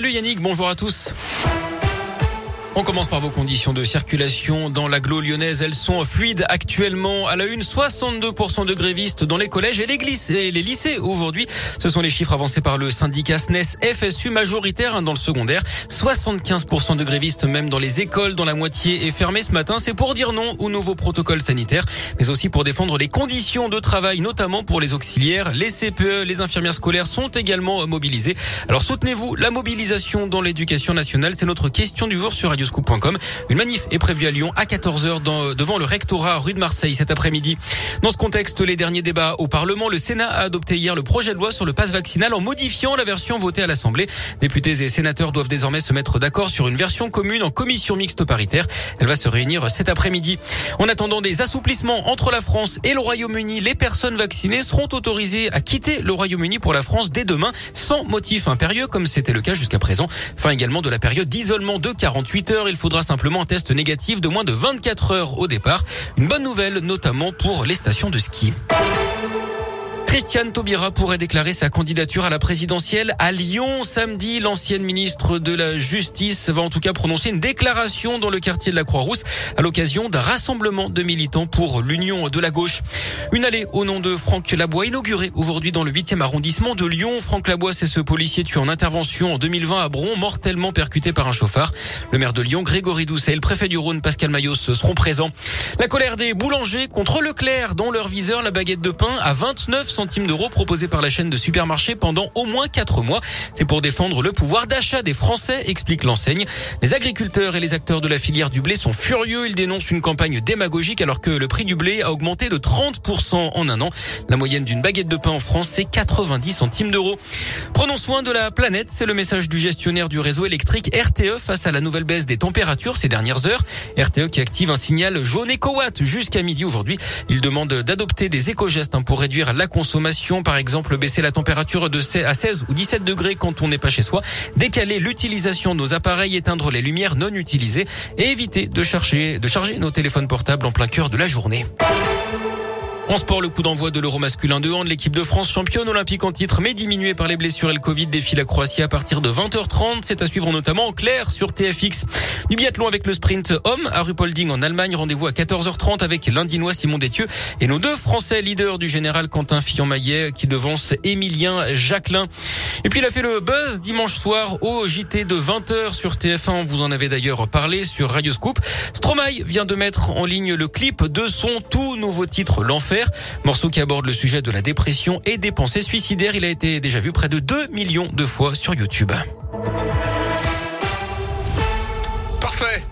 Salut Yannick, bonjour à tous. On commence par vos conditions de circulation dans l'agglo lyonnaise. Elles sont fluides actuellement. À la une, 62% de grévistes dans les collèges et les, les lycées aujourd'hui. Ce sont les chiffres avancés par le syndicat SNES FSU majoritaire hein, dans le secondaire. 75% de grévistes même dans les écoles dont la moitié est fermée ce matin. C'est pour dire non aux nouveaux protocoles sanitaires, mais aussi pour défendre les conditions de travail, notamment pour les auxiliaires. Les CPE, les infirmières scolaires sont également mobilisés. Alors soutenez-vous la mobilisation dans l'éducation nationale. C'est notre question du jour sur Radio une manif est prévue à Lyon à 14h dans, devant le rectorat rue de Marseille cet après-midi. Dans ce contexte, les derniers débats au Parlement, le Sénat a adopté hier le projet de loi sur le passe vaccinal en modifiant la version votée à l'Assemblée. Députés et sénateurs doivent désormais se mettre d'accord sur une version commune en commission mixte paritaire. Elle va se réunir cet après-midi. En attendant des assouplissements entre la France et le Royaume-Uni, les personnes vaccinées seront autorisées à quitter le Royaume-Uni pour la France dès demain sans motif impérieux comme c'était le cas jusqu'à présent. Fin également de la période d'isolement de 48 Il faudra simplement un test négatif de moins de 24 heures au départ. Une bonne nouvelle, notamment pour les stations de ski. Christiane Taubira pourrait déclarer sa candidature à la présidentielle à Lyon samedi. L'ancienne ministre de la Justice va en tout cas prononcer une déclaration dans le quartier de la Croix-Rousse à l'occasion d'un rassemblement de militants pour l'Union de la gauche. Une allée au nom de Franck Labois inaugurée aujourd'hui dans le 8e arrondissement de Lyon. Franck Labois, c'est ce policier tué en intervention en 2020 à Bron, mortellement percuté par un chauffard. Le maire de Lyon, Grégory Doucet, le préfet du Rhône, Pascal Maillot, seront présents. La colère des boulangers contre Leclerc, dont leur viseur, la baguette de pain, à 29 centimes d'euros proposée par la chaîne de supermarchés pendant au moins 4 mois. C'est pour défendre le pouvoir d'achat des Français, explique l'enseigne. Les agriculteurs et les acteurs de la filière du blé sont furieux. Ils dénoncent une campagne démagogique alors que le prix du blé a augmenté de 30% en un an. La moyenne d'une baguette de pain en France, c'est 90 centimes d'euros. Prenons soin de la planète. C'est le message du gestionnaire du réseau électrique RTE face à la nouvelle baisse des températures ces dernières heures. RTE qui active un signal jaune éco-watt jusqu'à midi aujourd'hui. Il demande d'adopter des éco-gestes hein, pour réduire la consommation par exemple baisser la température de à 16 ou 17 degrés quand on n'est pas chez soi, décaler l'utilisation de nos appareils, éteindre les lumières non utilisées et éviter de chercher, de charger nos téléphones portables en plein cœur de la journée. En sport, le coup d'envoi de l'Euro masculin de hand, l'équipe de France championne olympique en titre, mais diminuée par les blessures et le Covid, défie la Croatie à partir de 20h30. C'est à suivre notamment en clair sur TFX. Du biathlon avec le sprint homme à Rupolding en Allemagne. Rendez-vous à 14h30 avec l'Indinois Simon Détieux et nos deux Français leaders du général Quentin Fillon-Maillet qui devance Émilien Jacquelin. Et puis il a fait le buzz dimanche soir au JT de 20h sur TF1. Vous en avez d'ailleurs parlé sur Radio Scoop. Stromae vient de mettre en ligne le clip de son tout nouveau titre L'Enfer. Morceau qui aborde le sujet de la dépression et des pensées suicidaires. Il a été déjà vu près de 2 millions de fois sur YouTube. Parfait